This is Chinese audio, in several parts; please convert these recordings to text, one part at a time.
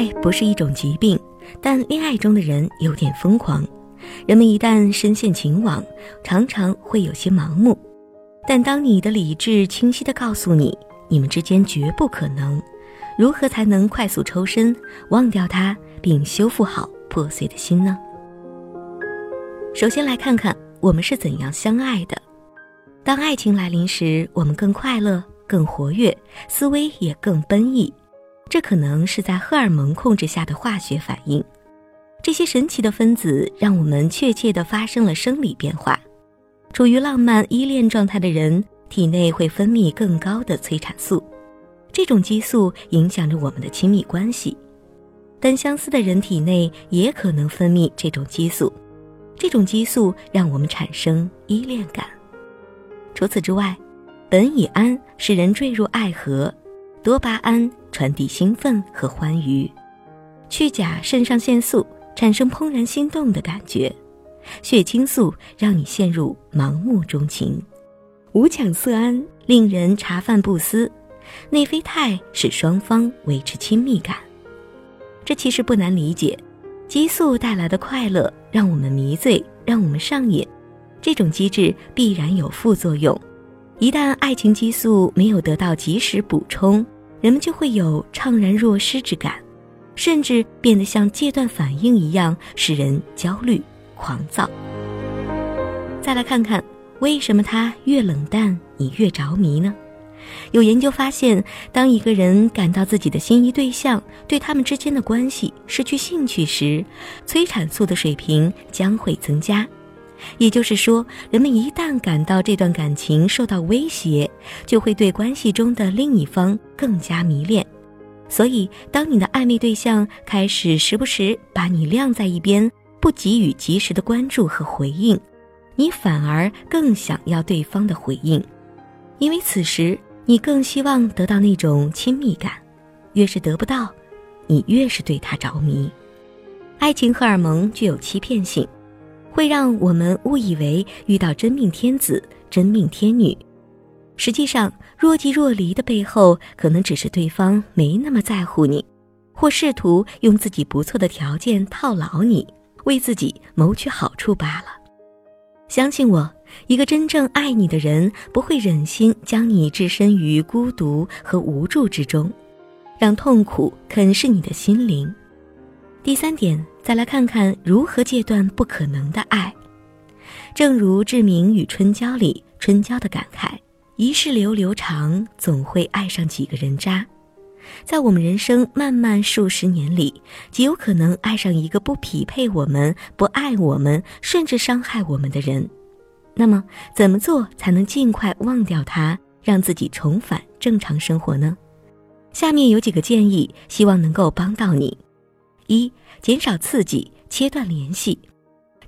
爱不是一种疾病，但恋爱中的人有点疯狂。人们一旦深陷情网，常常会有些盲目。但当你的理智清晰地告诉你，你们之间绝不可能，如何才能快速抽身，忘掉他，并修复好破碎的心呢？首先来看看我们是怎样相爱的。当爱情来临时，我们更快乐、更活跃，思维也更奔逸。这可能是在荷尔蒙控制下的化学反应。这些神奇的分子让我们确切地发生了生理变化。处于浪漫依恋状态的人体内会分泌更高的催产素，这种激素影响着我们的亲密关系。但相似的人体内也可能分泌这种激素，这种激素让我们产生依恋感。除此之外，苯乙胺使人坠入爱河，多巴胺传递兴奋和欢愉，去甲肾上腺素产生怦然心动的感觉。血清素让你陷入盲目钟情，五羟色胺令人茶饭不思，内啡肽使双方维持亲密感。这其实不难理解，激素带来的快乐让我们迷醉，让我们上瘾。这种机制必然有副作用，一旦爱情激素没有得到及时补充，人们就会有怅然若失之感，甚至变得像戒断反应一样，使人焦虑。狂躁。再来看看，为什么他越冷淡，你越着迷呢？有研究发现，当一个人感到自己的心仪对象对他们之间的关系失去兴趣时，催产素的水平将会增加。也就是说，人们一旦感到这段感情受到威胁，就会对关系中的另一方更加迷恋。所以，当你的暧昧对象开始时不时把你晾在一边，不给予及时的关注和回应，你反而更想要对方的回应，因为此时你更希望得到那种亲密感。越是得不到，你越是对他着迷。爱情荷尔蒙具有欺骗性，会让我们误以为遇到真命天子、真命天女。实际上，若即若离的背后，可能只是对方没那么在乎你，或试图用自己不错的条件套牢你。为自己谋取好处罢了。相信我，一个真正爱你的人不会忍心将你置身于孤独和无助之中，让痛苦啃噬你的心灵。第三点，再来看看如何戒断不可能的爱。正如志明与春娇里春娇的感慨：“一世流流长，总会爱上几个人渣。”在我们人生漫漫数十年里，极有可能爱上一个不匹配我们、不爱我们，甚至伤害我们的人。那么，怎么做才能尽快忘掉他，让自己重返正常生活呢？下面有几个建议，希望能够帮到你：一、减少刺激，切断联系，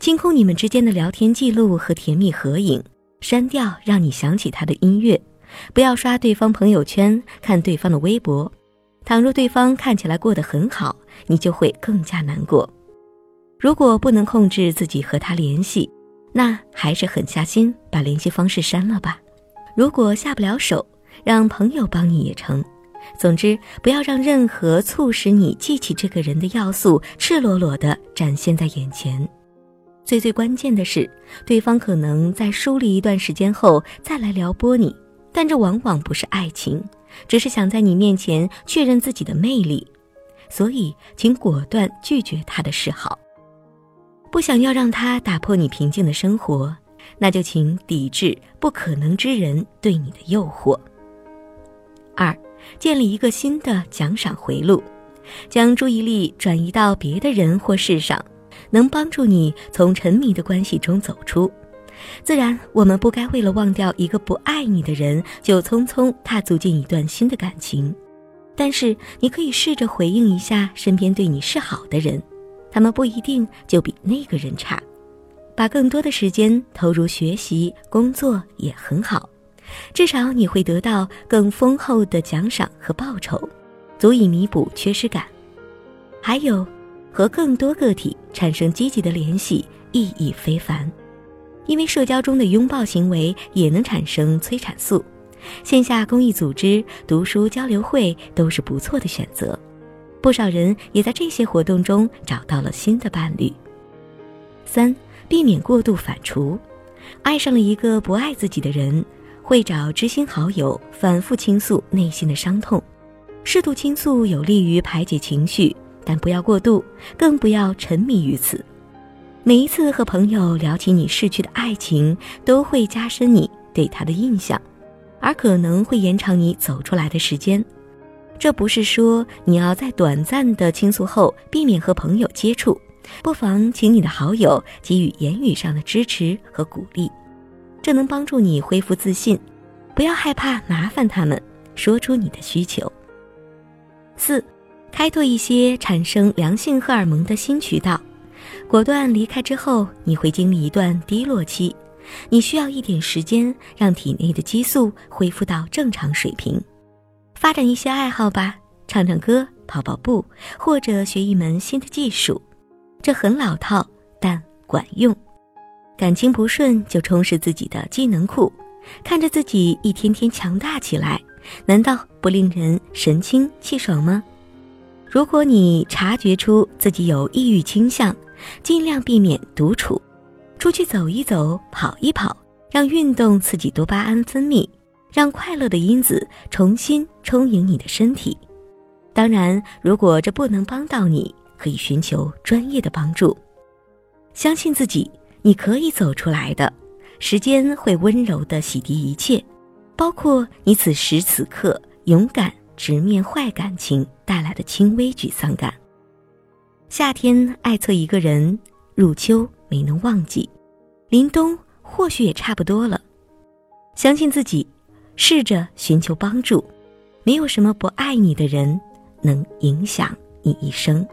清空你们之间的聊天记录和甜蜜合影，删掉让你想起他的音乐，不要刷对方朋友圈，看对方的微博。倘若对方看起来过得很好，你就会更加难过。如果不能控制自己和他联系，那还是狠下心把联系方式删了吧。如果下不了手，让朋友帮你也成。总之，不要让任何促使你记起这个人的要素赤裸裸地展现在眼前。最最关键的是，对方可能在疏离一段时间后再来撩拨你，但这往往不是爱情。只是想在你面前确认自己的魅力，所以请果断拒绝他的示好。不想要让他打破你平静的生活，那就请抵制不可能之人对你的诱惑。二，建立一个新的奖赏回路，将注意力转移到别的人或事上，能帮助你从沉迷的关系中走出。自然，我们不该为了忘掉一个不爱你的人，就匆匆踏足进一段新的感情。但是，你可以试着回应一下身边对你示好的人，他们不一定就比那个人差。把更多的时间投入学习、工作也很好，至少你会得到更丰厚的奖赏和报酬，足以弥补缺失感。还有，和更多个体产生积极的联系，意义非凡。因为社交中的拥抱行为也能产生催产素，线下公益组织、读书交流会都是不错的选择。不少人也在这些活动中找到了新的伴侣。三、避免过度反刍，爱上了一个不爱自己的人，会找知心好友反复倾诉内心的伤痛。适度倾诉有利于排解情绪，但不要过度，更不要沉迷于此。每一次和朋友聊起你逝去的爱情，都会加深你对他的印象，而可能会延长你走出来的时间。这不是说你要在短暂的倾诉后避免和朋友接触，不妨请你的好友给予言语上的支持和鼓励，这能帮助你恢复自信。不要害怕麻烦他们，说出你的需求。四，开拓一些产生良性荷尔蒙的新渠道。果断离开之后，你会经历一段低落期，你需要一点时间让体内的激素恢复到正常水平。发展一些爱好吧，唱唱歌、跑跑步，或者学一门新的技术。这很老套，但管用。感情不顺就充实自己的技能库，看着自己一天天强大起来，难道不令人神清气爽吗？如果你察觉出自己有抑郁倾向，尽量避免独处，出去走一走，跑一跑，让运动刺激多巴胺分泌，让快乐的因子重新充盈你的身体。当然，如果这不能帮到你，可以寻求专业的帮助。相信自己，你可以走出来的。时间会温柔地洗涤一切，包括你此时此刻勇敢。直面坏感情带来的轻微沮丧感。夏天爱错一个人，入秋没能忘记，临冬或许也差不多了。相信自己，试着寻求帮助。没有什么不爱你的人能影响你一生。